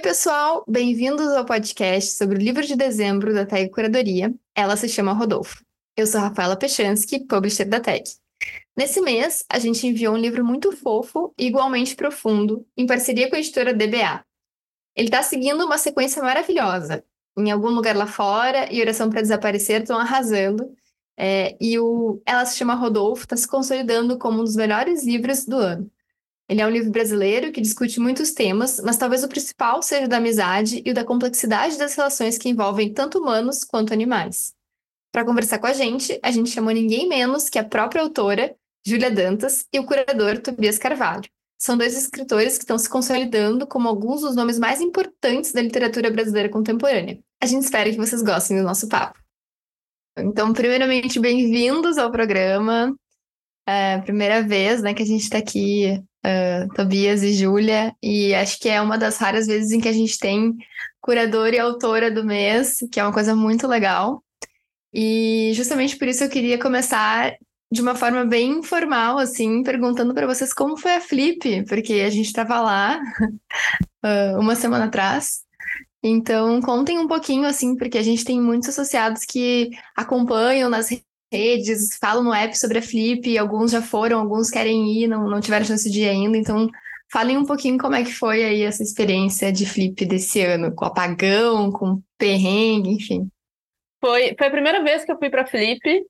Oi, pessoal, bem-vindos ao podcast sobre o livro de dezembro da TAG Curadoria. Ela se chama Rodolfo. Eu sou Rafaela Pechansky, publisher da TAG. Nesse mês, a gente enviou um livro muito fofo e igualmente profundo, em parceria com a editora DBA. Ele está seguindo uma sequência maravilhosa. Em algum lugar lá fora e Oração para Desaparecer estão arrasando. É, e o Ela se chama Rodolfo está se consolidando como um dos melhores livros do ano. Ele é um livro brasileiro que discute muitos temas, mas talvez o principal seja da amizade e o da complexidade das relações que envolvem tanto humanos quanto animais. Para conversar com a gente, a gente chamou ninguém menos que a própria autora, Júlia Dantas, e o curador Tobias Carvalho. São dois escritores que estão se consolidando como alguns dos nomes mais importantes da literatura brasileira contemporânea. A gente espera que vocês gostem do nosso papo. Então, primeiramente, bem-vindos ao programa. É a primeira vez né, que a gente está aqui uh, Tobias e Júlia, e acho que é uma das raras vezes em que a gente tem curadora e autora do mês, que é uma coisa muito legal. E justamente por isso eu queria começar de uma forma bem informal, assim, perguntando para vocês como foi a Flip, porque a gente estava lá uh, uma semana atrás. Então, contem um pouquinho, assim, porque a gente tem muitos associados que acompanham nas redes, falam no app sobre a Flip, alguns já foram, alguns querem ir, não, não tiveram chance de ir ainda, então falem um pouquinho como é que foi aí essa experiência de Flip desse ano, com apagão, com perrengue, enfim. Foi, foi a primeira vez que eu fui para Flip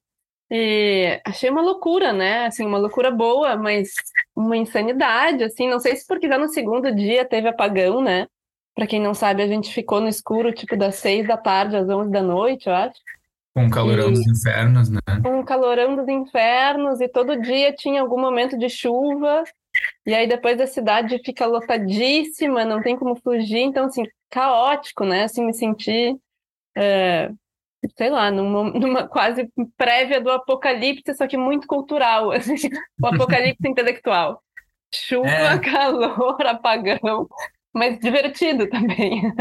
e achei uma loucura, né? Assim, uma loucura boa, mas uma insanidade, assim, não sei se porque já no segundo dia teve apagão, né? Para quem não sabe, a gente ficou no escuro, tipo, das seis da tarde às onze da noite, eu acho. Com o calorão e... dos infernos, né? Com o calorão dos infernos, e todo dia tinha algum momento de chuva, e aí depois a cidade fica lotadíssima, não tem como fugir, então, assim, caótico, né? Assim, me senti, é, sei lá, numa, numa, quase prévia do apocalipse, só que muito cultural, assim, o apocalipse intelectual. Chuva, é. calor, apagão, mas divertido também.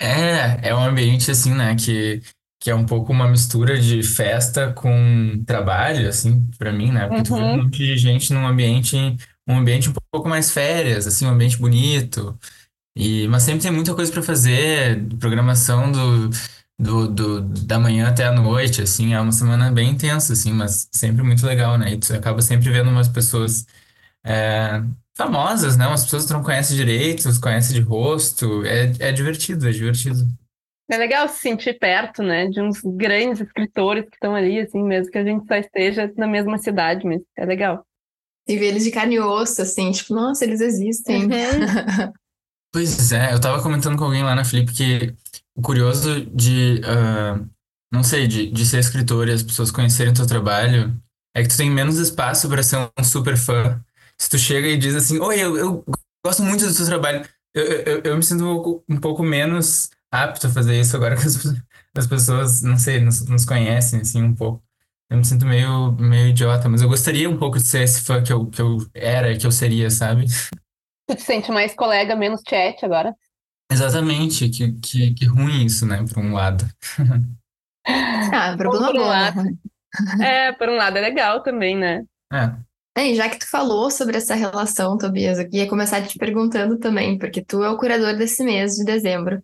É, é um ambiente, assim, né, que que é um pouco uma mistura de festa com trabalho, assim, para mim, né? Porque uhum. tu vê um monte de gente num ambiente, um ambiente um pouco mais férias, assim, um ambiente bonito. E, mas sempre tem muita coisa para fazer, programação do, do, do, da manhã até a noite, assim, é uma semana bem intensa, assim, mas sempre muito legal, né? E tu acaba sempre vendo umas pessoas é, famosas, né? Umas pessoas que tu não conhece direito, conhece de rosto, é, é divertido, é divertido. É legal se sentir perto, né, de uns grandes escritores que estão ali, assim, mesmo que a gente só esteja na mesma cidade, mas é legal. E ver eles de carne e osso, assim, tipo, nossa, eles existem. Uhum. pois é, eu tava comentando com alguém lá na Flip que o curioso de, uh, não sei, de, de ser escritor e as pessoas conhecerem o teu trabalho é que tu tem menos espaço para ser um super fã. Se tu chega e diz assim, oi, eu, eu gosto muito do teu trabalho, eu, eu, eu me sinto um pouco, um pouco menos apto a fazer isso agora que as, as pessoas, não sei, nos, nos, conhecem, assim, um pouco. Eu me sinto meio, meio idiota, mas eu gostaria um pouco de ser esse fã que eu, que eu era, que eu seria, sabe? Tu te sente mais colega, menos chat agora? Exatamente, que, que, que ruim isso, né, por um lado. Ah, problema por um bom. Lado, é, por um lado é legal também, né? É. É, já que tu falou sobre essa relação, Tobias, eu ia começar te perguntando também, porque tu é o curador desse mês de dezembro.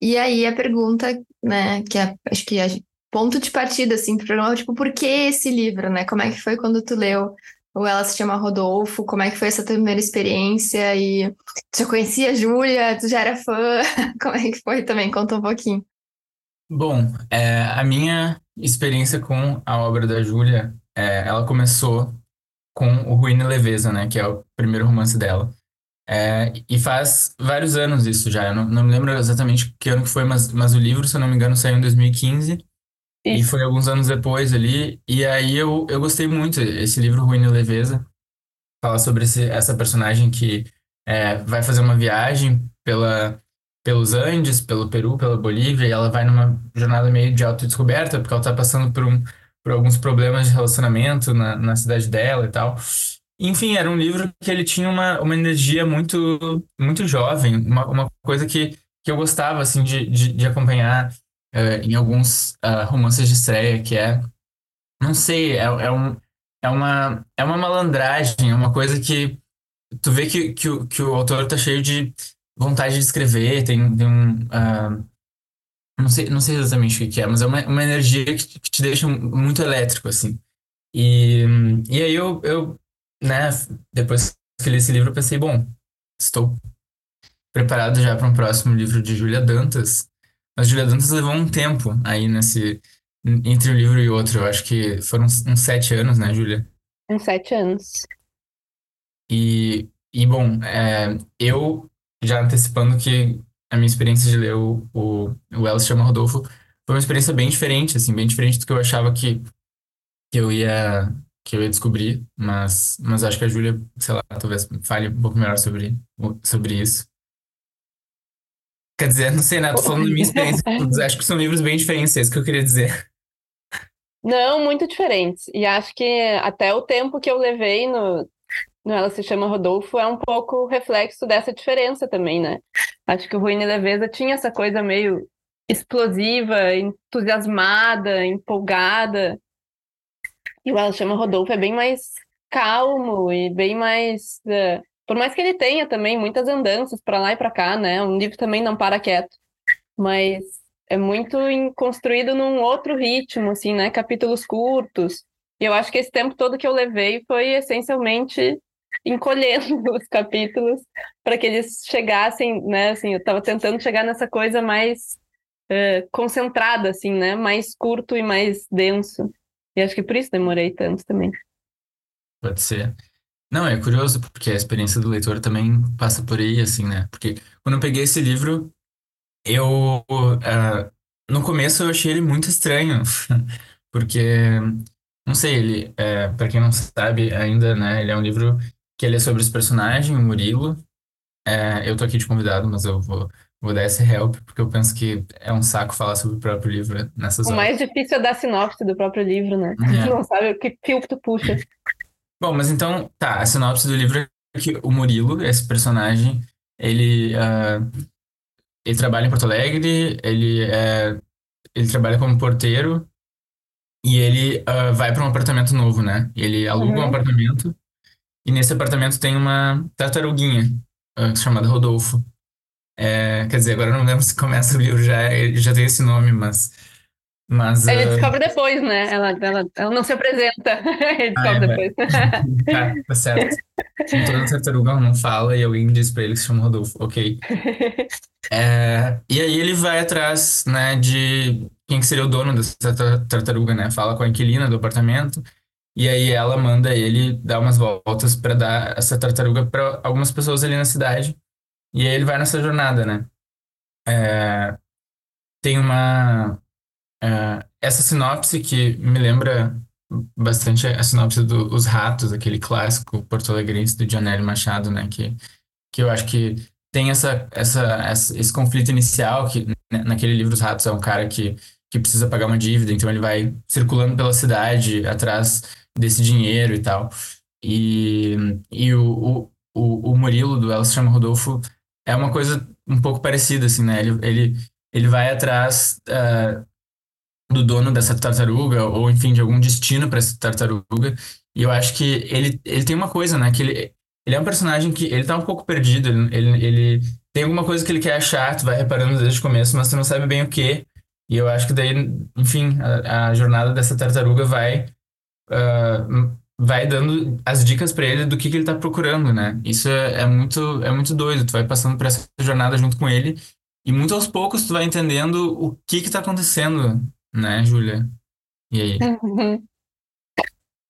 E aí a pergunta, né, que é, acho que é ponto de partida, assim, pro programa, tipo, por que esse livro, né? Como é que foi quando tu leu o Ela se chama Rodolfo? Como é que foi essa tua primeira experiência? E tu já conhecia a Júlia? Tu já era fã? Como é que foi também? Conta um pouquinho. Bom, é, a minha experiência com a obra da Júlia, é, ela começou com o Ruína e Leveza, né? Que é o primeiro romance dela. É, e faz vários anos isso já. Eu não, não me lembro exatamente que ano que foi, mas, mas o livro, se eu não me engano, saiu em 2015. Isso. E foi alguns anos depois ali. E aí eu, eu gostei muito. Esse livro, Ruína e Leveza, fala sobre esse, essa personagem que é, vai fazer uma viagem pela, pelos Andes, pelo Peru, pela Bolívia, e ela vai numa jornada meio de autodescoberta, porque ela tá passando por, um, por alguns problemas de relacionamento na, na cidade dela e tal. Enfim, era um livro que ele tinha uma, uma energia muito, muito jovem, uma, uma coisa que, que eu gostava, assim, de, de, de acompanhar uh, em alguns uh, romances de estreia, que é, não sei, é, é, um, é, uma, é uma malandragem, é uma coisa que tu vê que, que, o, que o autor tá cheio de vontade de escrever, tem, tem um... Uh, não sei, não sei exatamente o que é, mas é uma, uma energia que, que te deixa muito elétrico, assim. E, e aí eu, eu, né, depois que li esse livro, eu pensei, bom, estou preparado já para um próximo livro de Julia Dantas. Mas Julia Dantas levou um tempo aí nesse, entre um livro e outro. Eu acho que foram uns, uns sete anos, né, Julia? Uns sete anos. E, e bom, é, eu já antecipando que a minha experiência de ler o, o, o Ela se chama Rodolfo foi uma experiência bem diferente, assim, bem diferente do que eu achava que, que eu ia que eu ia descobrir, mas, mas acho que a Júlia, sei lá, talvez fale um pouco melhor sobre, sobre isso. Quer dizer, não sei, né? Tô falando da minha experiência. acho que são livros bem diferentes, é isso que eu queria dizer. Não, muito diferentes. E acho que até o tempo que eu levei no, no Ela Se Chama Rodolfo é um pouco reflexo dessa diferença também, né? Acho que o Ruína e Leveza tinha essa coisa meio explosiva, entusiasmada, empolgada. E o Ela Chama Rodolfo é bem mais calmo e bem mais... Uh, por mais que ele tenha também muitas andanças para lá e para cá, né? Um livro também não para quieto. Mas é muito construído num outro ritmo, assim, né? Capítulos curtos. E eu acho que esse tempo todo que eu levei foi essencialmente encolhendo os capítulos para que eles chegassem, né? Assim, eu estava tentando chegar nessa coisa mais uh, concentrada, assim, né? Mais curto e mais denso. E acho que por isso demorei tanto também. Pode ser. Não, é curioso, porque a experiência do leitor também passa por aí, assim, né? Porque quando eu peguei esse livro, eu. Uh, no começo eu achei ele muito estranho, porque. Não sei, ele, é, para quem não sabe ainda, né? Ele é um livro que ele é sobre os personagens, o Murilo. É, eu tô aqui de convidado, mas eu vou, vou dar esse help, porque eu penso que é um saco falar sobre o próprio livro nessas o horas. O mais difícil é dar sinopse do próprio livro, né? É. Tu não sabe o que fio que tu puxa. Bom, mas então, tá, a sinopse do livro é que o Murilo, esse personagem, ele, uh, ele trabalha em Porto Alegre, ele, é, ele trabalha como porteiro e ele uh, vai para um apartamento novo, né? Ele aluga uhum. um apartamento e nesse apartamento tem uma tartaruguinha uh, chamada Rodolfo. É, quer dizer, agora eu não lembro se começa o livro, já, já tem esse nome, mas. mas Ele uh... descobre depois, né? Ela, ela, ela não se apresenta. Ele descobre ah, é, depois. tá, tá certo. Em toda tartaruga não fala e alguém diz pra ele que se chama Rodolfo. Ok. É, e aí ele vai atrás, né, de quem que seria o dono dessa tartaruga, né? Fala com a inquilina do apartamento. E aí ela manda ele dar umas voltas para dar essa tartaruga para algumas pessoas ali na cidade. E aí ele vai nessa jornada, né? É, tem uma é, essa sinopse que me lembra bastante a sinopse dos Os Ratos, aquele clássico porto-alegrense do Janelle Machado, né? Que, que eu acho que tem essa, essa, essa, esse conflito inicial, que né, naquele livro Os Ratos é um cara que, que precisa pagar uma dívida, então ele vai circulando pela cidade atrás desse dinheiro e tal. E, e o, o, o Murilo do Ela se chama Rodolfo é uma coisa um pouco parecida, assim, né? Ele, ele, ele vai atrás uh, do dono dessa tartaruga, ou enfim, de algum destino para essa tartaruga. E eu acho que ele, ele tem uma coisa, né? Que ele, ele é um personagem que ele tá um pouco perdido, ele, ele, ele tem alguma coisa que ele quer achar, tu vai reparando desde o começo, mas tu não sabe bem o que. E eu acho que daí, enfim, a, a jornada dessa tartaruga vai uh, vai dando as dicas para ele do que, que ele tá procurando, né? Isso é, é, muito é muito doido. Tu vai passando por essa jornada junto com ele e muito aos poucos tu vai entendendo o que que tá acontecendo, né, Júlia? E aí?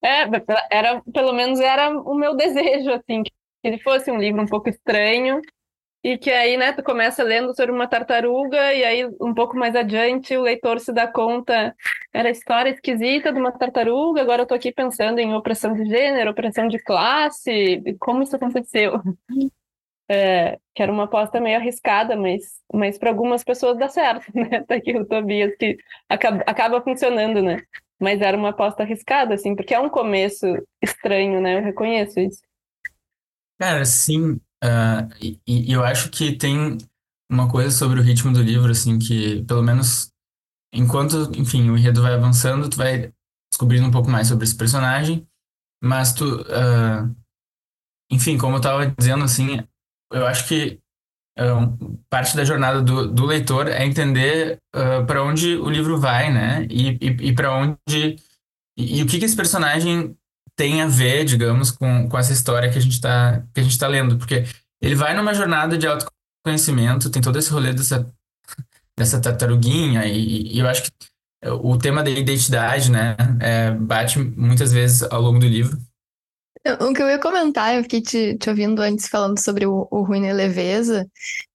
É, era, pelo menos era o meu desejo, assim, que ele fosse um livro um pouco estranho, e que aí, né, tu começa lendo sobre uma tartaruga, e aí um pouco mais adiante o leitor se dá conta, era a história esquisita de uma tartaruga, agora eu tô aqui pensando em opressão de gênero, opressão de classe, como isso aconteceu. é, que era uma aposta meio arriscada, mas, mas para algumas pessoas dá certo, né? Tá aqui o Tobias, que acaba, acaba funcionando, né? Mas era uma aposta arriscada, assim, porque é um começo estranho, né? Eu reconheço isso. Cara, sim. Uh, e, e eu acho que tem uma coisa sobre o ritmo do livro, assim, que pelo menos enquanto, enfim, o enredo vai avançando, tu vai descobrindo um pouco mais sobre esse personagem, mas tu, uh, enfim, como eu tava dizendo, assim, eu acho que uh, parte da jornada do, do leitor é entender para onde o livro vai, né? E, e, e para onde. E, e, o que, que esse personagem tem a ver, digamos, com, com essa história que a gente está que a gente tá lendo. Porque ele vai numa jornada de autoconhecimento, tem todo esse rolê dessa, dessa tartaruguinha, e, e eu acho que o tema da identidade, né, é, bate muitas vezes ao longo do livro. O que eu ia comentar, eu fiquei te, te ouvindo antes falando sobre o, o ruim e leveza,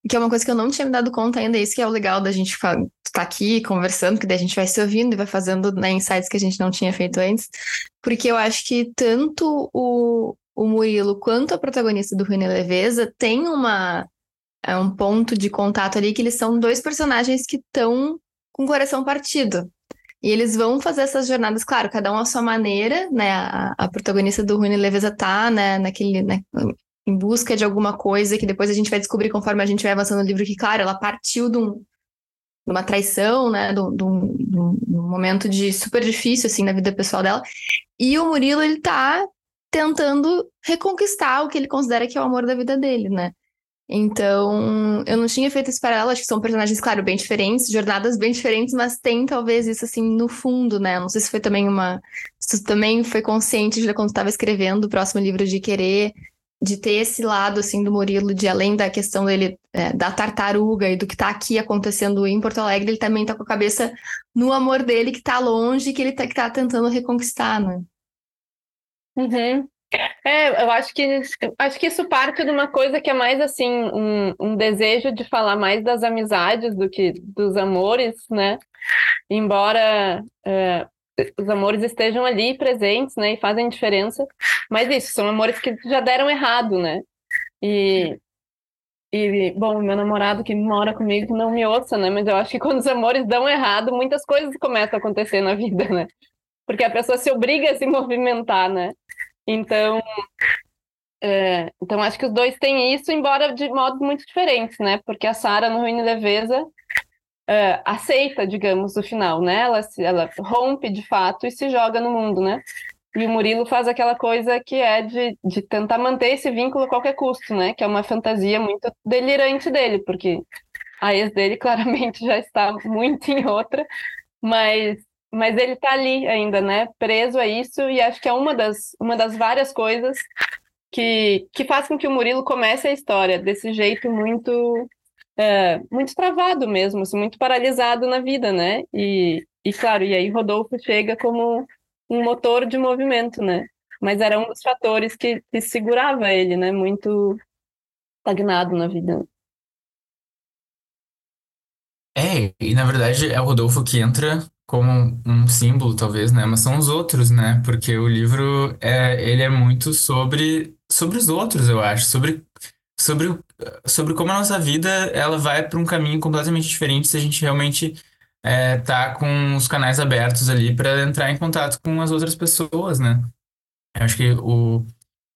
que é uma coisa que eu não tinha me dado conta ainda, isso que é o legal da gente estar tá aqui conversando, que daí a gente vai se ouvindo e vai fazendo né, insights que a gente não tinha feito antes, porque eu acho que tanto o, o Murilo quanto a protagonista do Ruim e Leveza tem uma, é um ponto de contato ali que eles são dois personagens que estão com o coração partido. E eles vão fazer essas jornadas, claro, cada um à sua maneira, né? A, a protagonista do Rune Leveza tá, né, naquele, né, em busca de alguma coisa que depois a gente vai descobrir conforme a gente vai avançando no livro que, claro, ela partiu de, um, uma traição, né, de um, de, de momento de super difícil, assim, na vida pessoal dela. E o Murilo, ele tá tentando reconquistar o que ele considera que é o amor da vida dele, né? Então, eu não tinha feito esse paralelo, acho que são personagens, claro, bem diferentes, jornadas bem diferentes, mas tem talvez isso assim no fundo, né? Não sei se foi também uma. Se também foi consciente de quando estava escrevendo o próximo livro de querer, de ter esse lado assim do Murilo, de além da questão dele é, da tartaruga e do que está aqui acontecendo em Porto Alegre, ele também está com a cabeça no amor dele que está longe, que ele está tá tentando reconquistar, né? Uhum. É, eu acho que acho que isso parte de uma coisa que é mais assim um, um desejo de falar mais das amizades do que dos amores, né? Embora é, os amores estejam ali presentes, né, e fazem diferença, mas isso são amores que já deram errado, né? E e, bom, meu namorado que mora comigo não me ouça, né? Mas eu acho que quando os amores dão errado, muitas coisas começam a acontecer na vida, né? Porque a pessoa se obriga a se movimentar, né? Então, é, então acho que os dois têm isso, embora de modos muito diferentes, né? Porque a Sara no Ruína e Leveza é, aceita, digamos, o final, né? Ela, ela rompe de fato e se joga no mundo, né? E o Murilo faz aquela coisa que é de, de tentar manter esse vínculo a qualquer custo, né? Que é uma fantasia muito delirante dele, porque a ex dele claramente já está muito em outra, mas mas ele está ali ainda, né? Preso a isso, e acho que é uma das, uma das várias coisas que, que faz com que o Murilo comece a história desse jeito muito é, muito travado mesmo, assim, muito paralisado na vida, né? E, e claro, e aí Rodolfo chega como um motor de movimento, né? Mas era um dos fatores que, que segurava ele, né? Muito estagnado na vida. É, e na verdade é o Rodolfo que entra como um símbolo, talvez, né? Mas são os outros, né? Porque o livro é, ele é muito sobre, sobre os outros, eu acho, sobre, sobre, sobre como a nossa vida ela vai para um caminho completamente diferente se a gente realmente é, tá com os canais abertos ali para entrar em contato com as outras pessoas, né? Eu acho que o,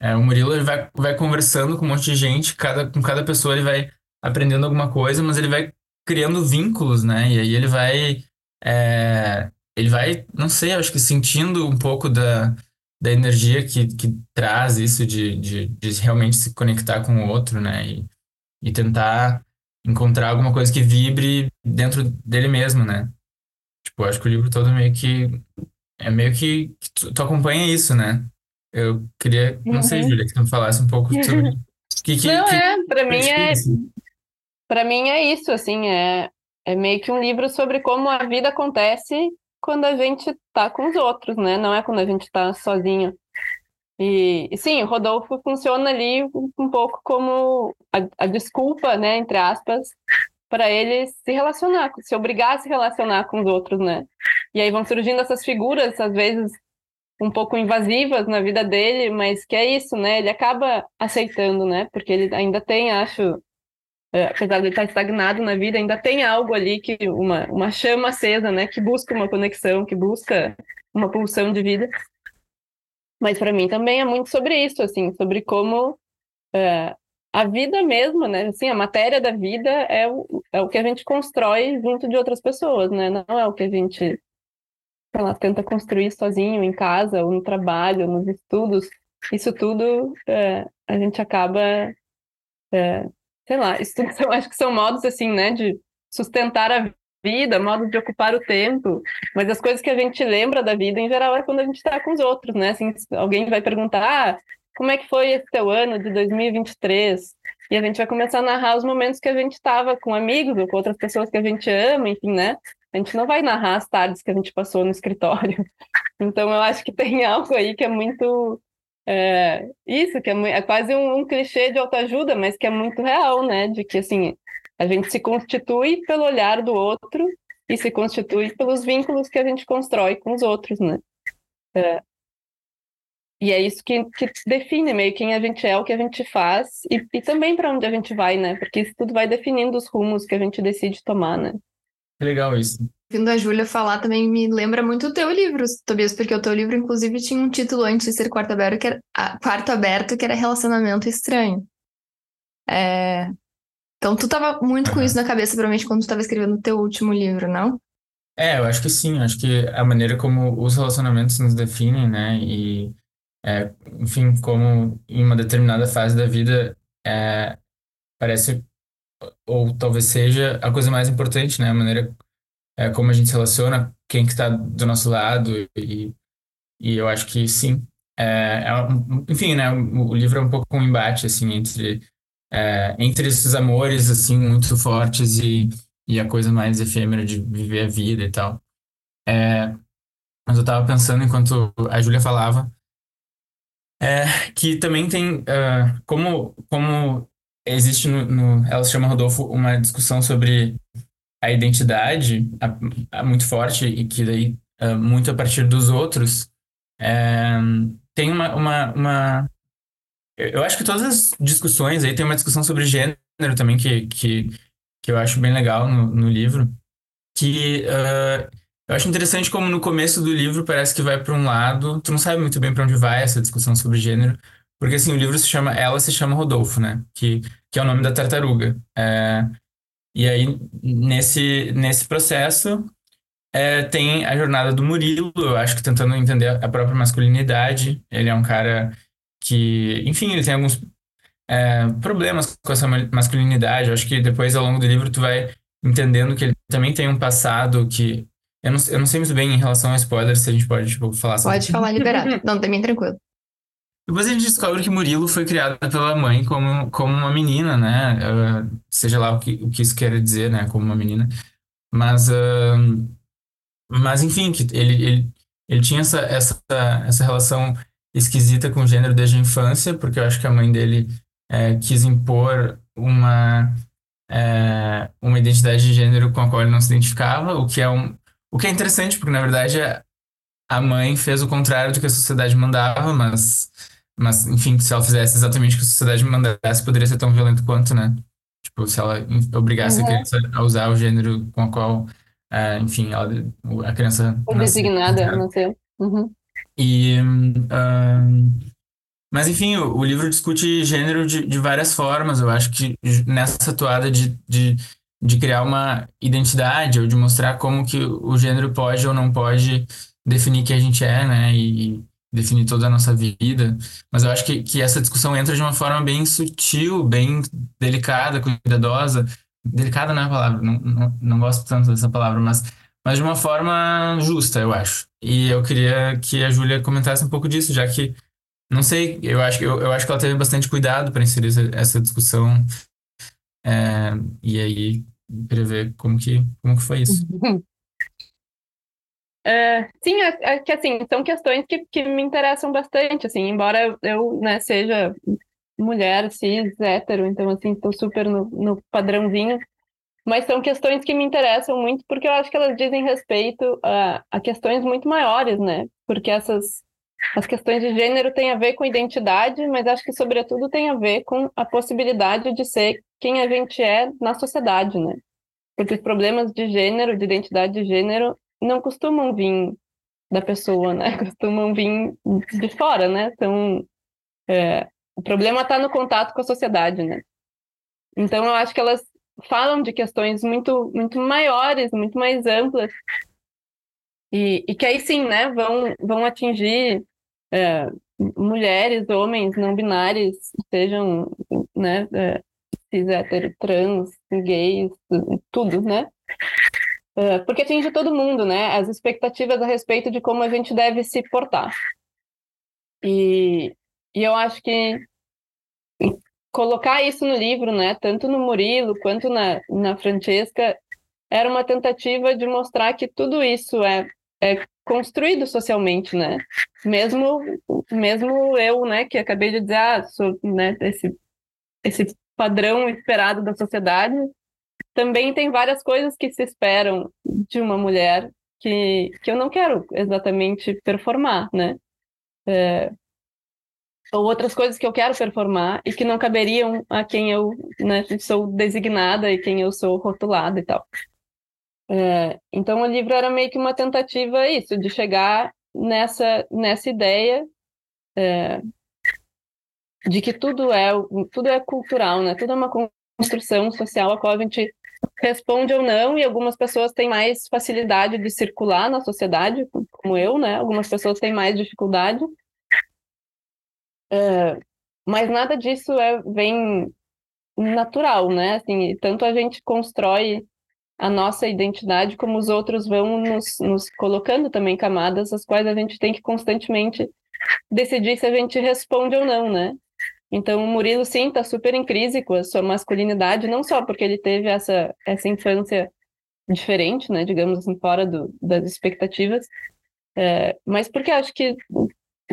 é, o Murilo ele vai, vai conversando com um monte de gente, cada, com cada pessoa ele vai aprendendo alguma coisa, mas ele vai criando vínculos, né? E aí ele vai é, ele vai, não sei, acho que sentindo um pouco da, da energia que, que traz isso de, de, de realmente se conectar com o outro, né? E, e tentar encontrar alguma coisa que vibre dentro dele mesmo, né? Tipo, acho que o livro todo meio que é meio que, que tu, tu, acompanha isso, né? Eu queria, não sei, Uhum. Júlia, que tu me falasse um pouco sobre que, que, Não que é, para mim é, para mim é isso, assim, é, é meio que um livro sobre como a vida acontece quando a gente tá com os outros, né? Não é quando a gente tá sozinho. E, e sim, o Rodolfo funciona ali um, pouco como a, a desculpa, né, entre aspas, para ele se relacionar, se obrigar a se relacionar com os outros, né? E aí vão surgindo essas figuras, às vezes um pouco invasivas na vida dele, mas que é isso, né? Ele acaba aceitando, né? Porque ele ainda tem, acho, é, apesar de estar estagnado na vida, ainda tem algo ali que uma, uma chama acesa, né? Que busca uma conexão, que busca uma pulsão de vida. Mas para mim também é muito sobre isso, assim, sobre como é, a vida mesma, né? Assim, a matéria da vida é o, é o que a gente constrói junto de outras pessoas, né? Não é o que a gente, lá, tenta construir sozinho em casa, ou no trabalho, nos estudos. Isso tudo é, a gente acaba, é, sei lá, eu acho que são modos, assim, né, de sustentar a vida, modos de ocupar o tempo, mas as coisas que a gente lembra da vida, em geral, é quando a gente está com os outros, né? Assim, alguém vai perguntar, ah, como é que foi esse teu ano de 2023? E a gente vai começar a narrar os momentos que a gente estava com amigos ou com outras pessoas que a gente ama, enfim, né? A gente não vai narrar as tardes que a gente passou no escritório. Então, eu acho que tem algo aí que é muito. É, isso, que é, é quase um, um, clichê de autoajuda, mas que é muito real, né? De que, assim, a gente se constitui pelo olhar do outro e se constitui pelos vínculos que a gente constrói com os outros, né? É, e é isso que, que define meio quem a gente é, o que a gente faz e, e também para onde a gente vai, né? Porque isso tudo vai definindo os rumos que a gente decide tomar, né? Que legal isso. Vindo a Júlia falar também me lembra muito o teu livro, Tobias, porque o teu livro, inclusive, tinha um título antes de ser Quarto Aberto, que era, ah, quarto aberto, que era Relacionamento Estranho. É... Então, tu tava muito com isso na cabeça, provavelmente, quando tu estava escrevendo o teu último livro, não? É, eu acho que sim. Acho que a maneira como os relacionamentos nos definem, né? E é, enfim, como em uma determinada fase da vida é, parece, ou talvez seja, a coisa mais importante, né? A maneira é, como a gente se relaciona, quem que está do nosso lado, e, e eu acho que sim. É, é enfim, né? O, o, livro é um pouco um embate, assim, entre, é, entre esses amores, assim, muito fortes e, e a coisa mais efêmera de viver a vida e tal. É, mas eu estava pensando enquanto a Júlia falava, é, que também tem, uh, como, como existe no, no, Ela se chama Rodolfo, uma discussão sobre a identidade a, a muito forte e que daí uh, muito a partir dos outros, é, tem uma, uma, uma... Eu acho que todas as discussões aí tem uma discussão sobre gênero também que, que, que eu acho bem legal no, no livro, que uh, eu acho interessante como no começo do livro parece que vai para um lado, tu não sabe muito bem para onde vai essa discussão sobre gênero, porque assim, o livro se chama, ela se chama Rodolfo, né? Que, que é o nome da tartaruga. É, e aí, nesse, nesse processo, é, tem a jornada do Murilo, eu acho que tentando entender a própria masculinidade. Ele é um cara que, enfim, ele tem alguns é, problemas com essa masculinidade. Eu acho que depois, ao longo do livro, tu vai entendendo que ele também tem um passado que eu não, eu não sei muito bem em relação a spoilers, se a gente pode, tipo, falar sobre Pode falar liberado. não, também tranquilo. Depois a gente descobre que Murilo foi criado pela mãe como, como uma menina, né? Uh, seja lá o que, o que isso quer dizer, né? Como uma menina. Mas, uh, mas enfim, que ele, ele, ele tinha essa, essa, essa relação esquisita com o gênero desde a infância, porque eu acho que a mãe dele é, quis impor uma, é, uma identidade de gênero com a qual ele não se identificava, o que é um, o que é interessante, porque na verdade a mãe fez o contrário do que a sociedade mandava, mas, mas enfim, se ela fizesse exatamente o que a sociedade mandasse, poderia ser tão violento quanto, né? Tipo, se ela obrigasse uhum. a criança a usar o gênero com o qual, uh, enfim, ela, a criança. Designada, não sei. Uhum. E. Uh, mas, enfim, o, o, livro discute gênero de, de várias formas. Eu acho que nessa toada de, de de criar uma identidade ou de mostrar como que o gênero pode ou não pode definir quem a gente é, né? E definir toda a nossa vida. Mas eu acho que, que essa discussão entra de uma forma bem sutil, bem delicada, cuidadosa. Delicada não é a palavra, não, não, não gosto tanto dessa palavra, mas, mas de uma forma justa, eu acho. E eu queria que a Júlia comentasse um pouco disso, já que, não sei, eu acho, eu, eu acho que ela teve bastante cuidado para inserir essa, essa discussão é, e aí, queria ver como que, como que foi isso. É, sim, é, é, que assim, são questões que, que me interessam bastante, assim, embora eu, né, seja mulher, cis, hétero, então assim, estou super no, no padrãozinho, mas são questões que me interessam muito porque eu acho que elas dizem respeito a, a questões muito maiores, né? Porque essas as questões de gênero têm a ver com identidade, mas acho que, sobretudo, tem a ver com a possibilidade de ser quem a gente é na sociedade, né? Porque os problemas de gênero, de identidade de gênero, não costumam vir da pessoa, né? Costumam vir de fora, né? Então, é, o problema está no contato com a sociedade, né? Então, eu acho que elas falam de questões muito, muito maiores, muito mais amplas, e, e que aí sim, né, vão, vão atingir é, mulheres, homens, não binários, sejam, né, é, cis, hétero, trans, gays, tudo, né? É, porque atinge todo mundo, né? As expectativas a respeito de como a gente deve se portar. E, e eu acho que colocar isso no livro, né, tanto no Murilo quanto na, na Francesca, era uma tentativa de mostrar que tudo isso é, é construído socialmente, né? Mesmo, mesmo eu, né, que acabei de dizer, ah, sou, né, esse, esse padrão esperado da sociedade, também tem várias coisas que se esperam de uma mulher que, que eu não quero exatamente performar, né? É, ou outras coisas que eu quero performar e que não caberiam a quem eu né, sou designada e quem eu sou rotulada e tal. É, então o livro era meio que uma tentativa isso de chegar nessa nessa ideia é, de que tudo é tudo é cultural, né? Tudo é uma construção social a qual a gente responde ou não e algumas pessoas têm mais facilidade de circular na sociedade, como eu, né? Algumas pessoas têm mais dificuldade Uh, mas nada disso é, vem natural, né? Assim, tanto a gente constrói a nossa identidade, como os outros vão nos, nos colocando também camadas, as quais a gente tem que constantemente decidir se a gente responde ou não, né? Então, o Murilo, sim, está super em crise com a sua masculinidade, não só porque ele teve essa, essa infância diferente, né, digamos assim, fora do, das expectativas, é, mas porque acho que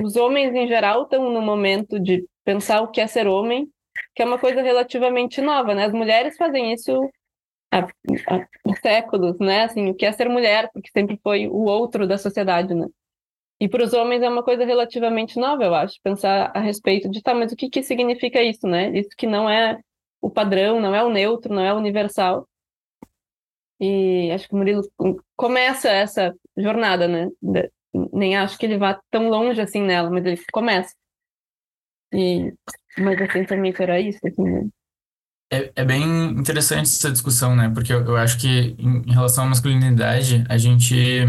os homens em geral estão no momento de pensar o que é ser homem, que é uma coisa relativamente nova, né? As mulheres fazem isso há, há séculos, né? Assim, o que é ser mulher, porque sempre foi o outro da sociedade, né? E para os homens é uma coisa relativamente nova, eu acho, pensar a respeito de, tá, mas o que, que significa isso, né? Isso que não é o padrão, não é o neutro, não é o universal. E acho que o Murilo começa essa jornada, né? nem acho que ele vá tão longe assim nela, mas ele começa. E, mas assim, também era isso, assim, né? É, é bem interessante essa discussão, né? Porque eu, eu acho que em, relação à masculinidade, a gente.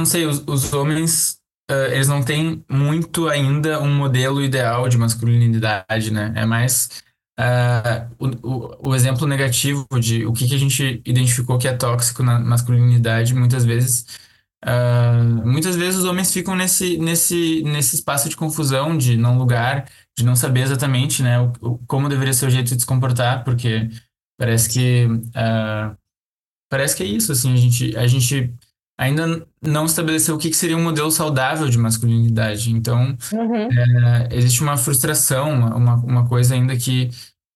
Não sei, os, os homens, uh, eles não têm muito ainda um modelo ideal de masculinidade, né? É mais uh, o, o, o, exemplo negativo de o que, que a gente identificou que é tóxico na masculinidade, muitas vezes Uh, muitas vezes os homens ficam nesse, nesse, nesse espaço de confusão, de não lugar, de não saber exatamente né, o, o como deveria ser o jeito de se comportar, porque parece que uh, parece que é isso, assim, a gente, a gente ainda não estabeleceu o que, seria um modelo saudável de masculinidade. Então, uhum. uh, existe uma frustração, uma, uma coisa ainda que,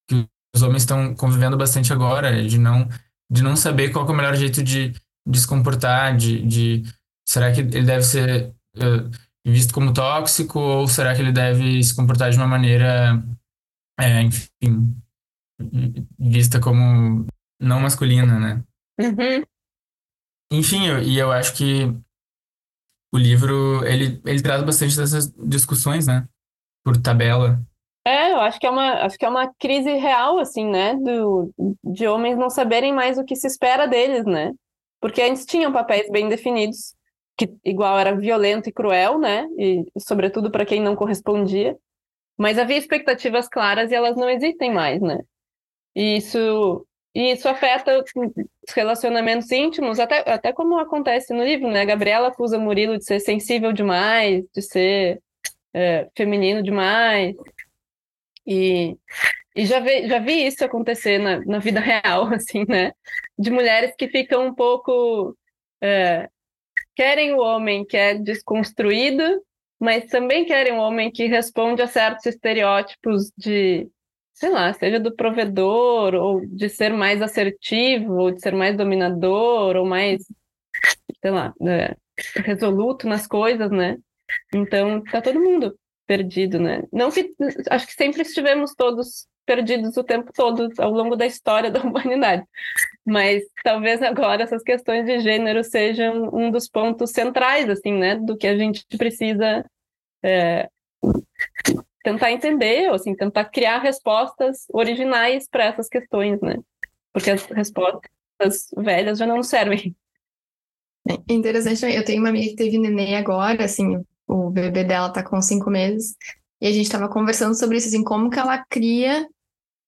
que os homens estão convivendo bastante agora, de não, de não saber qual é o melhor jeito de de se comportar, de, de será que ele deve ser uh, visto como tóxico ou será que ele deve se comportar de uma maneira, é, enfim, vista como não masculina, né? Uhum. Enfim, eu, e eu acho que o livro, ele, ele traz bastante dessas discussões, né? Por tabela. É, eu acho que é uma, acho que é uma crise real, assim, né? Do, de homens não saberem mais o que se espera deles, né? Porque antes tinham papéis bem definidos, que igual era violento e cruel, né? E sobretudo para quem não correspondia. Mas havia expectativas claras e elas não existem mais, né? E isso, e isso afeta os relacionamentos íntimos, até, até como acontece no livro, né? A Gabriela acusa Murilo de ser sensível demais, de ser é, feminino demais. E, e já vi, já vi isso acontecer na, na vida real, assim, né? De mulheres que ficam um pouco. É, querem o homem que é desconstruído, mas também querem um homem que responde a certos estereótipos de, sei lá, seja do provedor, ou de ser mais assertivo, ou de ser mais dominador, ou mais, sei lá, é, resoluto nas coisas, né? Então, tá todo mundo perdido, né? Não que acho que sempre estivemos todos perdidos o tempo todo ao longo da história da humanidade. Mas talvez agora essas questões de gênero sejam um dos pontos centrais, assim, né, do que a gente precisa é, tentar entender, ou assim, tentar criar respostas originais para essas questões, né? Porque as respostas velhas já não servem. É interessante, eu tenho uma amiga que teve neném agora, assim, o bebê dela tá com cinco meses, e a gente estava conversando sobre isso, assim, como que ela cria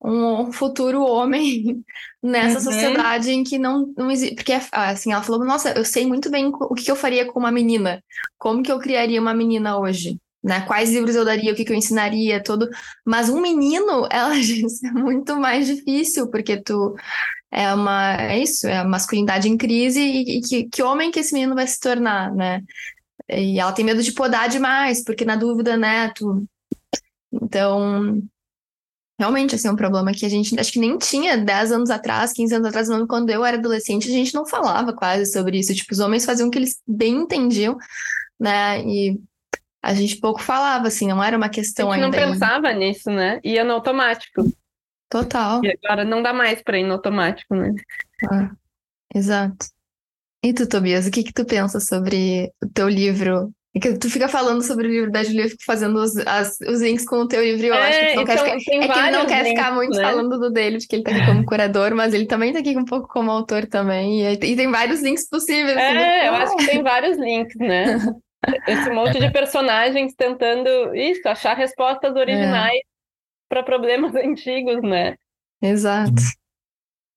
um futuro homem nessa uhum. sociedade em que não, não existe. Porque, assim, ela falou: Nossa, eu sei muito bem o que eu faria com uma menina. Como que eu criaria uma menina hoje? Né? Quais livros eu daria, o que, que eu ensinaria, todo. Mas um menino, ela é muito mais difícil, porque tu é uma. É isso, é a masculinidade em crise e, e que, que homem que esse menino vai se tornar, né? E ela tem medo de podar demais, porque na dúvida, né, tu. Então, realmente, assim, é um problema que a gente acho que nem tinha 10 anos atrás, 15 anos atrás, quando eu era adolescente, a gente não falava quase sobre isso. Tipo, os homens faziam o que eles bem entendiam, né? E a gente pouco falava, assim, não era uma questão a gente ainda. não pensava nisso, né? Ia no automático. Total. E agora não dá mais para ir no automático, né? Ah, exato. E tu, Tobias, o que que tu pensa sobre o teu livro é que tu fica falando sobre o livro da Julia, eu fico fazendo os, as, os links com o teu livro. Eu é, acho que tu não então, quer ficar, é que ele não quer links, ficar muito né? falando do dele, porque ele tá aqui como curador, mas ele também tá aqui um pouco como autor também. E, e tem vários links possíveis. É, assim, eu acho que tem vários links, né? Esse monte de personagens tentando isso, achar respostas originais é. para problemas antigos, né? Exato.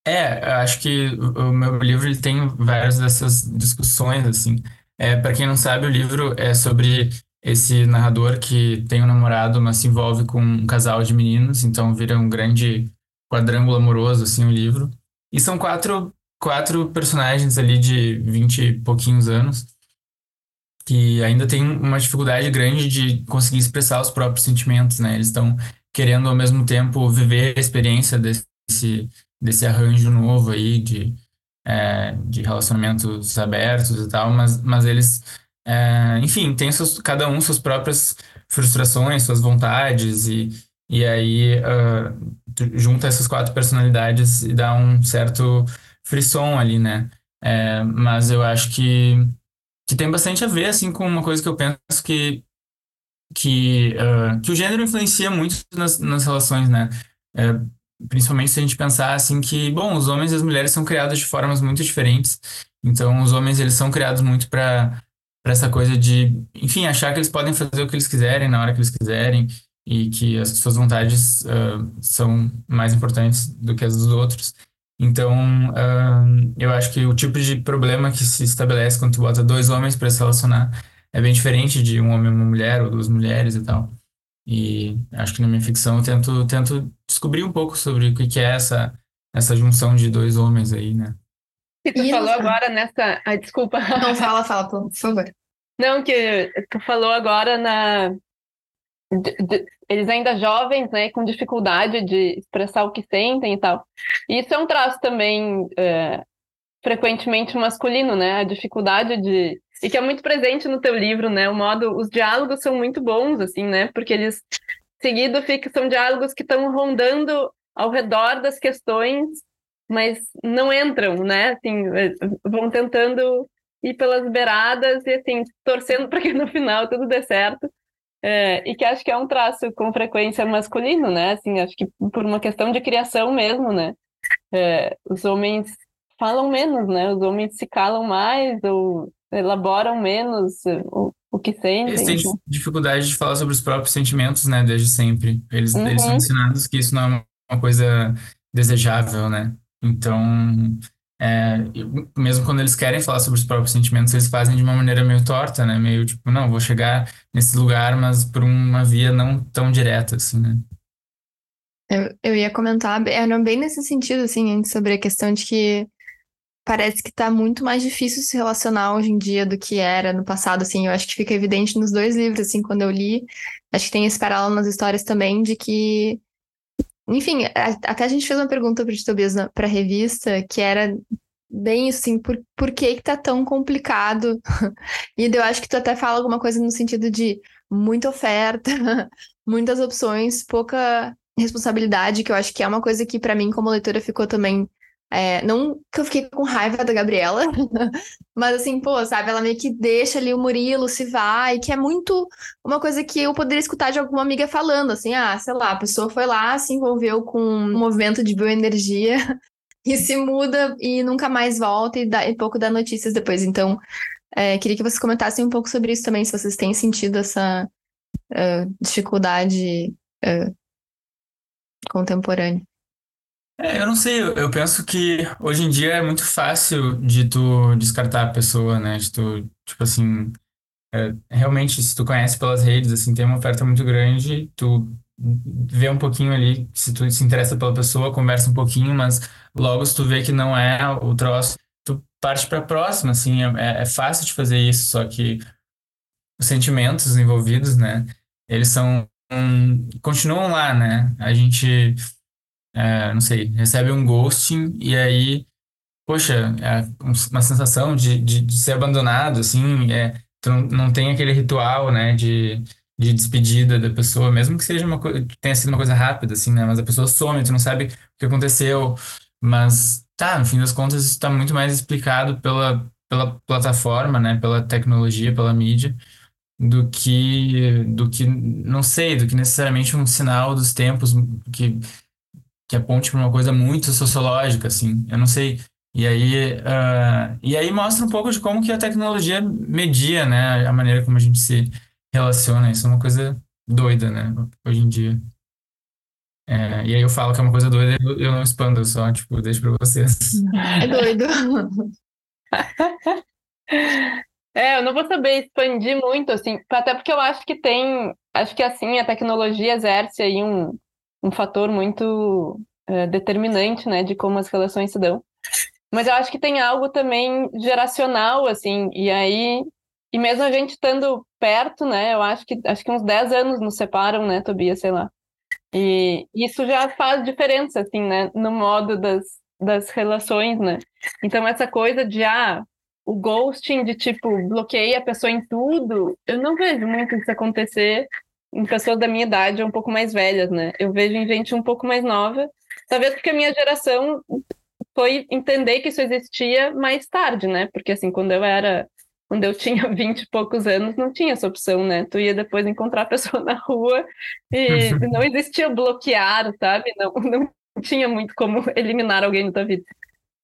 É, eu acho que o meu livro ele tem várias dessas discussões, assim. É, para quem não sabe, o livro é sobre esse narrador que tem um namorado, mas se envolve com um casal de meninos, então vira um grande quadrângulo amoroso, assim, o livro. E são quatro, quatro personagens ali de vinte e pouquinhos anos que ainda têm uma dificuldade grande de conseguir expressar os próprios sentimentos, né? Eles estão querendo, ao mesmo tempo, viver a experiência desse, desse arranjo novo aí de é, de relacionamentos abertos e tal, mas, mas eles, é, enfim, têm seus, cada um suas próprias frustrações, suas vontades, e, e aí uh, junta essas quatro personalidades e dá um certo frisson ali, né? É, mas eu acho que, que tem bastante a ver, assim, com uma coisa que eu penso que, que, uh, que o gênero influencia muito nas, nas relações, né? É, principalmente se a gente pensar assim que, bom, os homens e as mulheres são criados de formas muito diferentes. Então, os homens eles são criados muito para para essa coisa de, enfim, achar que eles podem fazer o que eles quiserem na hora que eles quiserem e que as suas vontades uh, são mais importantes do que as dos outros. Então, uh, eu acho que o tipo de problema que se estabelece quando tu bota dois homens para se relacionar é bem diferente de um homem e uma mulher ou duas mulheres e tal. E acho que na minha ficção eu tento, tento descobrir um pouco sobre o que é essa, essa junção de dois homens aí, né? E tu e falou agora nessa. Ai, desculpa. Não, fala, fala, por favor. Não, que tu falou agora na. De, de, eles ainda jovens, né, com dificuldade de expressar o que sentem e tal. E isso é um traço também é, frequentemente masculino, né? A dificuldade de e que é muito presente no teu livro, né? O modo, os diálogos são muito bons, assim, né? Porque eles seguido fica, são diálogos que estão rondando ao redor das questões, mas não entram, né? Assim, é, vão tentando ir pelas beiradas e assim torcendo para que no final tudo dê certo. É, e que acho que é um traço com frequência masculino, né? Assim, acho que por uma questão de criação mesmo, né? É, os homens falam menos, né? Os homens se calam mais ou elaboram menos o, o que sentem. Eles têm então. dificuldade de falar sobre os próprios sentimentos, né, desde sempre. Eles, uhum. eles são ensinados que isso não é uma coisa desejável, né? Então, é, mesmo quando eles querem falar sobre os próprios sentimentos, eles fazem de uma maneira meio torta, né? Meio tipo, não, vou chegar nesse lugar, mas por uma via não tão direta, assim, né? Eu, eu ia comentar, era bem nesse sentido, assim, sobre a questão de que parece que tá muito mais difícil se relacionar hoje em dia do que era no passado, assim, eu acho que fica evidente nos dois livros, assim, quando eu li, acho que tem esse paralelo nas histórias também de que, enfim, até a gente fez uma pergunta para Tobias para a revista, que era bem assim, por, por que que tá tão complicado? e eu acho que tu até fala alguma coisa no sentido de muita oferta, muitas opções, pouca responsabilidade, que eu acho que é uma coisa que para mim como leitora ficou também é, não que eu fiquei com raiva da Gabriela, mas assim, pô, sabe, ela meio que deixa ali o Murilo, se vai, que é muito uma coisa que eu poderia escutar de alguma amiga falando, assim, ah, sei lá, a pessoa foi lá, se envolveu com um movimento de bioenergia e se muda e nunca mais volta e, dá, e pouco dá notícias depois. Então, é, queria que vocês comentassem um pouco sobre isso também, se vocês têm sentido essa uh, dificuldade uh, contemporânea. É, eu não sei, eu, penso que hoje em dia é muito fácil de tu descartar a pessoa, né? De tu, tipo assim, é, realmente, se tu conhece pelas redes, assim, tem uma oferta muito grande, tu vê um pouquinho ali, se tu se interessa pela pessoa, conversa um pouquinho, mas logo se tu vê que não é o troço, tu parte pra próxima, assim, é, é fácil de fazer isso, só que os sentimentos envolvidos, né, eles são, um, continuam lá, né? A gente é, não sei, recebe um ghosting e aí, poxa, é uma sensação de, de, de ser abandonado, assim, é, tu não, tem aquele ritual, né, de, de despedida da pessoa, mesmo que seja uma coisa, tenha sido uma coisa rápida, assim, né, mas a pessoa some, tu não sabe o que aconteceu, mas tá, no fim das contas, isso está muito mais explicado pela, pela plataforma, né, pela tecnologia, pela mídia, do que, do que, não sei, do que necessariamente um sinal dos tempos que que aponte para uma coisa muito sociológica, assim. Eu não sei. E aí, uh, e aí mostra um pouco de como que a tecnologia media, né, a maneira como a gente se relaciona. Isso é uma coisa doida, né, hoje em dia. É, e aí eu falo que é uma coisa doida, eu, eu não expando, eu só, tipo, deixo para vocês. É doido. É, eu não vou saber expandir muito, assim, até porque eu acho que tem, acho que assim, a tecnologia exerce aí um, um fator muito é, determinante, né, de como as relações se dão. Mas eu acho que tem algo também geracional, assim, e aí, e mesmo a gente estando perto, né, eu acho que, acho que uns 10 anos nos separam, né, Tobias, sei lá. E isso já faz diferença, assim, né, no modo das, das relações, né. Então, essa coisa de, ah, o ghosting de, tipo, bloqueei a pessoa em tudo, eu não vejo muito isso acontecer em pessoas da minha idade um pouco mais velhas, né? Eu vejo em gente um pouco mais nova, talvez porque a minha geração foi entender que isso existia mais tarde, né? Porque assim, quando eu era quando eu tinha vinte e poucos anos, não tinha essa opção, né? Tu ia depois encontrar a pessoa na rua e não existia bloquear, sabe? Não, não tinha muito como eliminar alguém da tua vida.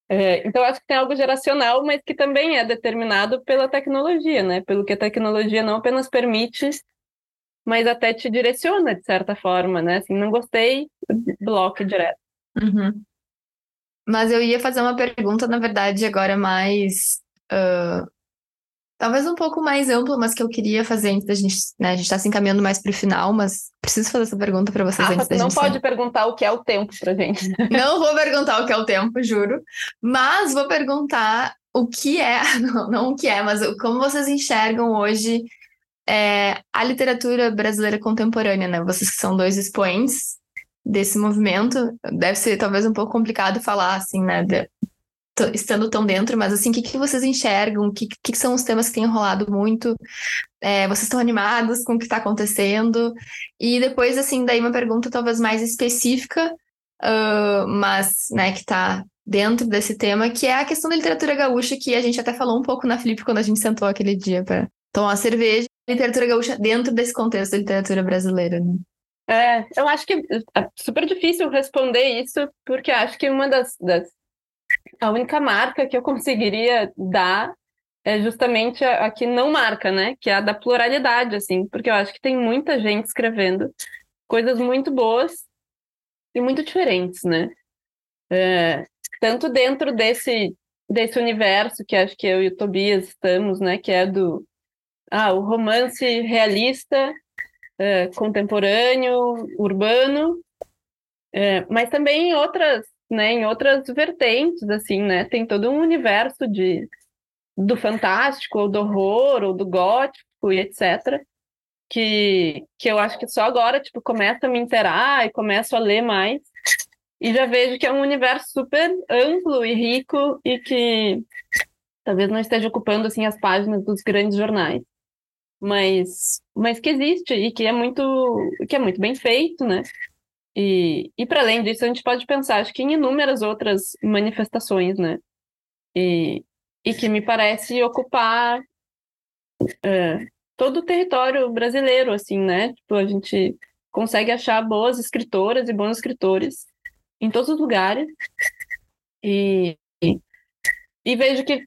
É, então, acho que tem algo geracional, mas que também é determinado pela tecnologia, né? Pelo que a tecnologia não apenas permite mas até te direciona de certa forma, né? Assim, não gostei, bloque direto. Uhum. Mas eu ia fazer uma pergunta, na verdade, agora mais. Uh, talvez um pouco mais ampla, mas que eu queria fazer antes da gente. Né, a gente está se encaminhando mais para o final, mas preciso fazer essa pergunta para vocês ah, antes da não gente. Não pode perguntar o que é o tempo para gente. Não vou perguntar o que é o tempo, juro. Mas vou perguntar o que é, não, não o que é, mas como vocês enxergam hoje é, a literatura brasileira contemporânea, né? Vocês que são dois expoentes desse movimento, deve ser talvez um pouco complicado falar, assim, né? De, estando tão dentro, mas assim, o que, que vocês enxergam? O que, que são os temas que têm rolado muito? É, vocês estão animados com o que está acontecendo? E depois, assim, daí uma pergunta talvez mais específica, uh, mas, né, que está dentro desse tema, que é a questão da literatura gaúcha, que a gente até falou um pouco na Flip quando a gente sentou aquele dia para tomar cerveja literatura gaúcha dentro desse contexto da literatura brasileira, né? É, eu acho que é super difícil responder isso, porque acho que uma das, das a única marca que eu conseguiria dar é justamente a, a, que não marca, né? Que é a da pluralidade, assim, porque eu acho que tem muita gente escrevendo coisas muito boas e muito diferentes, né? É, tanto dentro desse desse universo que acho que eu e o Tobias estamos, né? Que é do ah, o romance realista, é, contemporâneo, urbano, é, mas também em outras, né, em outras vertentes, assim, né, tem todo um universo de do fantástico, ou do horror, ou do gótico e etc., que, que eu acho que só agora, tipo, começa a me interar e começo a ler mais, e já vejo que é um universo super amplo e rico e que talvez não esteja ocupando assim as páginas dos grandes jornais, mas mas que existe e que é muito que é muito bem feito, né? E, e para além disso, a gente pode pensar, acho que em inúmeras outras manifestações, né? E, e que me parece ocupar é, todo o território brasileiro, assim, né? Tipo, a gente consegue achar boas escritoras e bons escritores em todos os lugares. E, e, vejo que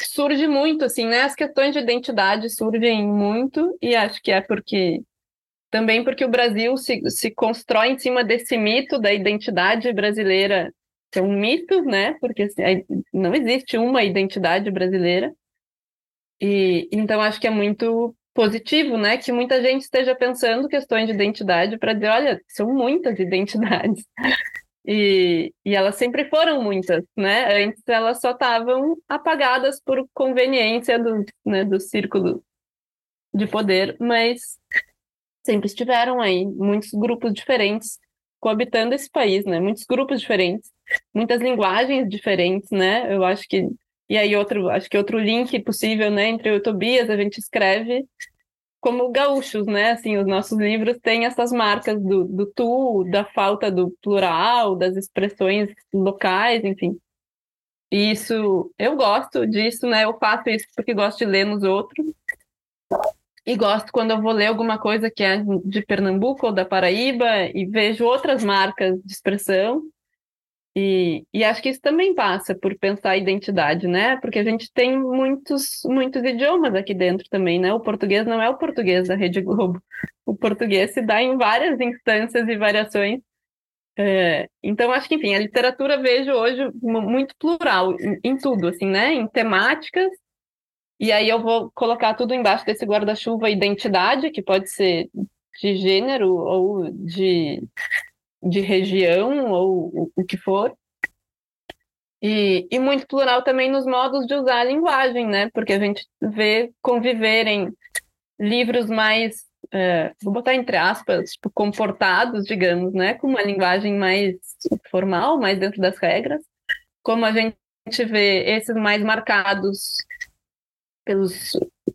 surge muito, assim, né? As questões de identidade surgem muito, e acho que é porque. Também porque o Brasil se, se constrói em cima desse mito da identidade brasileira, é um mito, né? Porque assim, não existe uma identidade brasileira. E então acho que é muito positivo, né? Que muita gente esteja pensando questões de identidade para dizer, olha, são muitas identidades. E, e elas sempre foram muitas, né? Antes elas só estavam apagadas por conveniência do, né, do círculo de poder, mas sempre estiveram aí muitos grupos diferentes coabitando esse país, né? Muitos grupos diferentes, muitas linguagens diferentes, né? Eu acho que e aí outro, acho que outro link possível, né, entre o Tobias, a gente escreve como gaúchos, né? Assim, os nossos livros têm essas marcas do, do tu, da falta do plural, das expressões locais, enfim. E isso, eu gosto disso, né? Eu faço isso porque gosto de ler nos outros. E gosto quando eu vou ler alguma coisa que é de Pernambuco ou da Paraíba e vejo outras marcas de expressão e, e acho que isso também passa por pensar a identidade, né? Porque a gente tem muitos, muitos idiomas aqui dentro também, né? O português não é o português da Rede Globo. O português se dá em várias instâncias e variações. É, então, acho que, enfim, a literatura vejo hoje muito plural em, em tudo, assim, né? Em temáticas. E aí eu vou colocar tudo embaixo desse guarda-chuva identidade, que pode ser de gênero ou de de região ou o, que for. E, e, muito plural também nos modos de usar a linguagem, né? Porque a gente vê conviverem livros mais, é, vou botar entre aspas, tipo, comportados, digamos, né? Com uma linguagem mais formal, mais dentro das regras. Como a gente vê esses mais marcados pelos,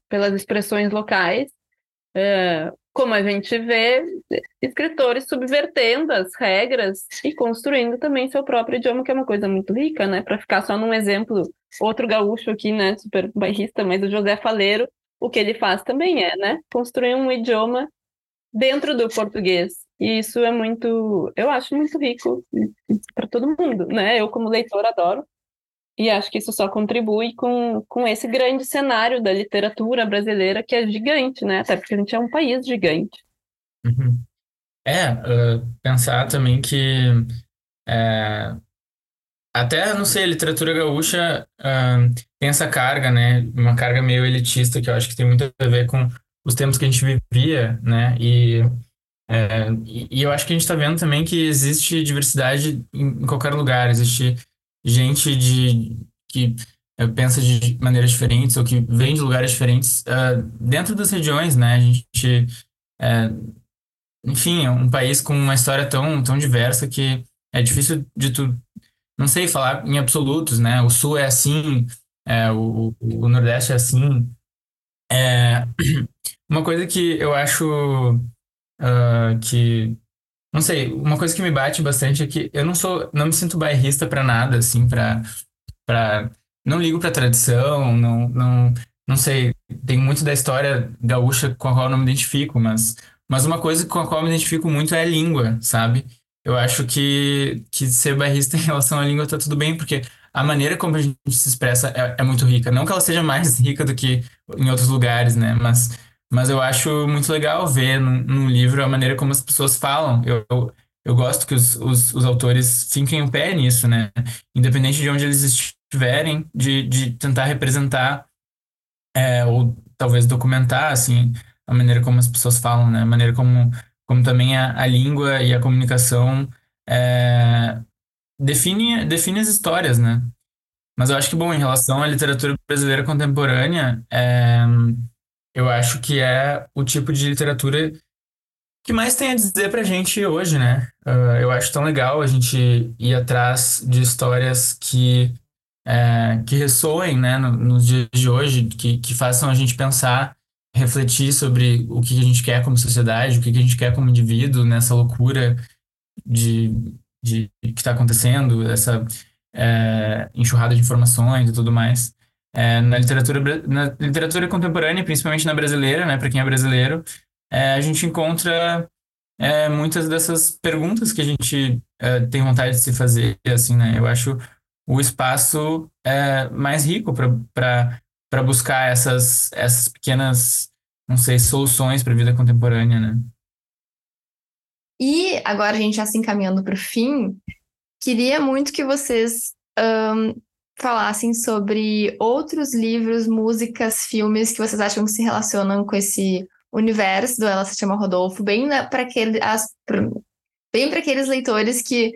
pelas expressões locais. É, como a gente vê escritores subvertendo as regras e construindo também seu próprio idioma, que é uma coisa muito rica, né? Para ficar só num exemplo, outro gaúcho aqui, né? Super bairrista, mas o José Faleiro, o que ele faz também é, né? Construir um idioma dentro do português. E isso é muito, eu acho muito rico para todo mundo, né? Eu, como leitor, adoro. E acho que isso só contribui com, com esse grande cenário da literatura brasileira, que é gigante, né? Até porque a gente é um país gigante. Uhum. É, uh, pensar também que é, até, não sei, a literatura gaúcha uh, tem essa carga, né? Uma carga meio elitista, que eu acho que tem muito a ver com os tempos que a gente vivia, né? E, é, e, eu acho que a gente está vendo também que existe diversidade em, em qualquer lugar, existe gente de que eh, pensa de maneiras diferentes ou que vem de lugares diferentes uh, dentro das regiões, né? A gente, uh, enfim, é um país com uma história tão, tão diversa que é difícil de tu, não sei, falar em absolutos, né? O Sul é assim, é, o, o Nordeste é assim. É, uma coisa que eu acho uh, que não sei, uma coisa que me bate bastante é que eu não sou, não me sinto bairrista para nada, assim, para para não ligo para tradição, não não não sei, tem muito da história gaúcha com a qual eu não me identifico, mas mas uma coisa com a qual eu me identifico muito é a língua, sabe? Eu acho que que ser bairrista em relação à língua tá tudo bem, porque a maneira como a gente se expressa é, é muito rica. Não que ela seja mais rica do que em outros lugares, né? Mas mas eu acho muito legal ver no, no livro a maneira como as pessoas falam. Eu, eu, eu gosto que os, os, os, autores fiquem o pé nisso, né? Independente de onde eles estiverem, de, de tentar representar é, ou talvez documentar, assim, a maneira como as pessoas falam, né? A maneira como, como também a, a língua e a comunicação é, define, define as histórias, né? Mas eu acho que, bom, em relação à literatura brasileira contemporânea, é, eu acho que é o tipo de literatura que mais tem a dizer pra gente hoje, né? Uh, eu acho tão legal a gente ir atrás de histórias que, é, que ressoem, né, no, nos dias de hoje, que, que façam a gente pensar, refletir sobre o que a gente quer como sociedade, o que a gente quer como indivíduo nessa loucura de, de que está acontecendo, essa é, enxurrada de informações e tudo mais. É, na literatura na literatura contemporânea, principalmente na brasileira, né, para quem é brasileiro, é, a gente encontra é, muitas dessas perguntas que a gente é, tem vontade de se fazer, assim, né? Eu acho o espaço é, mais rico para buscar essas, essas pequenas, não sei, soluções para a vida contemporânea, né? E agora a gente já se encaminhando para o fim, queria muito que vocês um, falassem sobre outros livros, músicas, filmes que vocês acham que se relacionam com esse universo do Ela se chama Rodolfo, bem para aquele, bem para aqueles leitores que,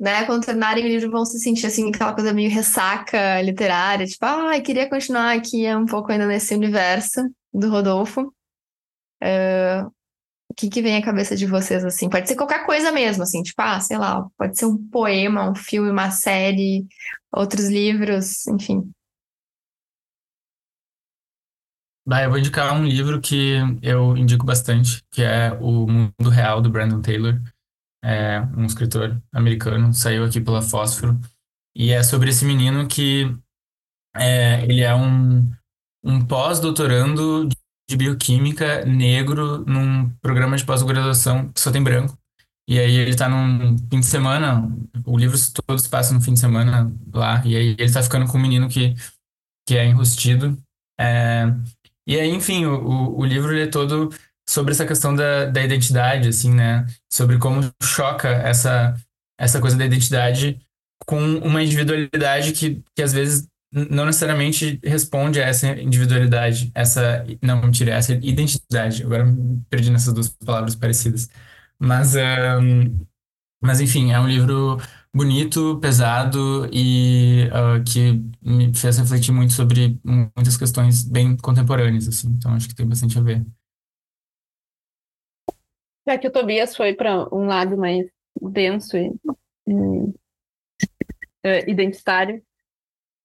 né, quando terminarem o livro vão se sentir assim aquela coisa meio ressaca literária, tipo, ah, queria continuar aqui um pouco ainda nesse universo do Rodolfo. Uh, o que, que vem à cabeça de vocês assim? Pode ser qualquer coisa mesmo, assim, tipo, ah, sei lá, pode ser um poema, um filme, uma série, outros livros, enfim. Bah, eu vou indicar um livro que eu indico bastante, que é O Mundo Real, do Brandon Taylor. É um escritor americano, saiu aqui pela Fósforo. E é sobre esse menino que é, ele é um, um pós-doutorando de bioquímica negro num programa de pós-graduação que só tem branco. E aí ele tá num fim de semana, o livro todo se passa no fim de semana lá, e aí ele tá ficando com um menino que, que é enrustido. É, e aí, enfim, o, o livro é todo sobre essa questão da, da identidade, assim, né? Sobre como choca essa, essa coisa da identidade com uma individualidade que, que às vezes não necessariamente responde a essa individualidade, essa, não, mentira, essa identidade. Agora me perdi nessas duas palavras parecidas. Mas, um, mas enfim, é um livro bonito, pesado e uh, que me fez refletir muito sobre muitas questões bem contemporâneas, assim. Então acho que tem bastante a ver. Já que o Tobias foi para um lado mais denso e, e uh, identitário,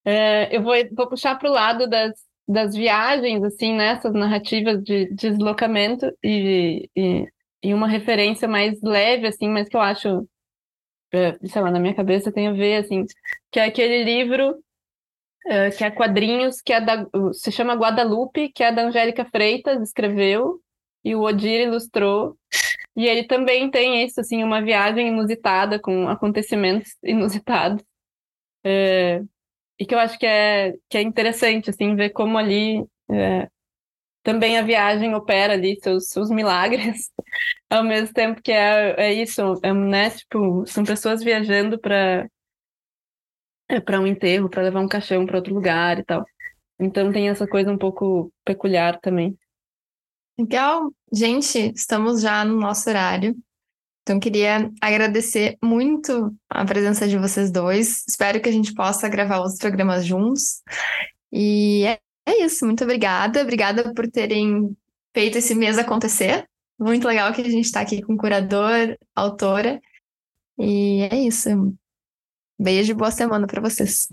uh, eu vou, vou puxar para o lado das, das viagens, assim, nessas né? narrativas de, de deslocamento e, e, e uma referência mais leve, assim, mas que eu acho é, sei lá, na minha cabeça tem a ver, assim, que é aquele livro uh, que é quadrinhos, que é da, se chama Guadalupe, que é da Angélica Freitas, escreveu, e o Odir ilustrou. E ele também tem isso, assim, uma viagem inusitada, com acontecimentos inusitados. É, e que eu acho que é, que é interessante, assim, ver como ali é, também a viagem opera ali seus, seus milagres, ao mesmo tempo que é, é isso, é, né? Tipo, são pessoas viajando para é, para um enterro, para levar um caixão para outro lugar e tal. Então tem essa coisa um pouco peculiar também. Legal. Gente, estamos já no nosso horário. Então, queria agradecer muito a presença de vocês dois. Espero que a gente possa gravar os programas juntos. E é é isso, muito obrigada. Obrigada por terem feito esse mês acontecer. Muito legal que a gente está aqui com o curador, autora. E é isso. Beijo e boa semana para vocês.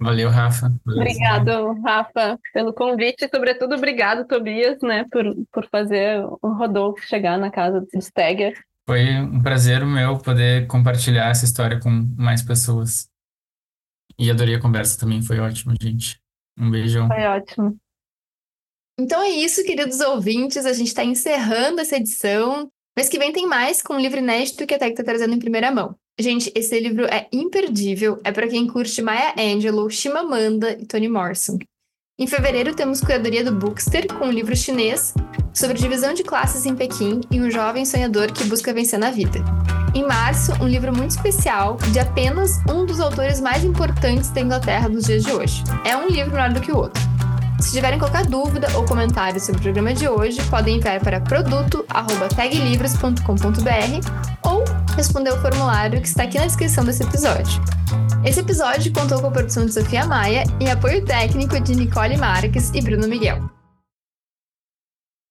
Valeu, Rafa. Obrigado, Rafa, pelo convite e, sobretudo, obrigado, Tobias, né, por, por fazer o Rodolfo chegar na casa do Stegger. Foi um prazer meu poder compartilhar essa história com mais pessoas. E adorei a conversa também, foi ótimo, gente. Um beijão. Foi ótimo. Então é isso, queridos ouvintes. A gente está encerrando essa edição. Mês que vem tem mais com um livro inédito que a Tech está trazendo em primeira mão. Gente, esse livro é imperdível. É para quem curte Maya Angelou, Chimamanda e Toni Morrison. Em fevereiro temos curadoria do Bookster com um livro chinês sobre divisão de classes em Pequim e um jovem sonhador que busca vencer na vida. Em março, um livro muito especial de apenas um dos autores mais importantes da Inglaterra dos dias de hoje. É um livro melhor do que o outro. Se tiverem qualquer dúvida ou comentário sobre o programa de hoje, podem enviar para produto@taglivros.com.br ou responder o formulário que está aqui na descrição desse episódio. Esse episódio contou com a produção de Sofia Maia e apoio técnico de Nicole Marques e Bruno Miguel.